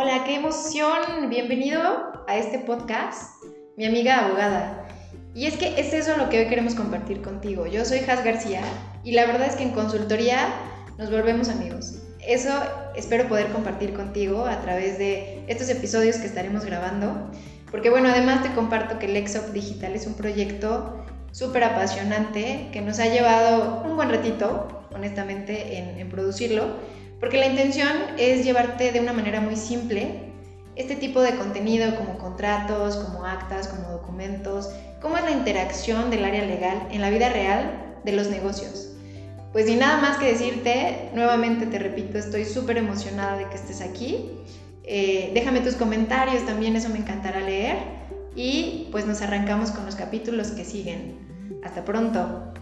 Hola, qué emoción. Bienvenido a este podcast, mi amiga abogada. Y es que es eso lo que hoy queremos compartir contigo. Yo soy Has García y la verdad es que en consultoría nos volvemos amigos. Eso espero poder compartir contigo a través de estos episodios que estaremos grabando. Porque bueno, además te comparto que Lexop Digital es un proyecto súper apasionante que nos ha llevado un buen ratito, honestamente, en, producirlo porque la intención es llevarte de una manera muy simple este tipo de contenido como contratos, como actas, como documentos, cómo es la interacción del área legal en la vida real de los negocios. Pues sin nada más que decirte, nuevamente te repito, estoy súper emocionada de que estés aquí. Eh, déjame tus comentarios, también eso me encantará leer. Y pues nos arrancamos con los capítulos que siguen. Hasta pronto.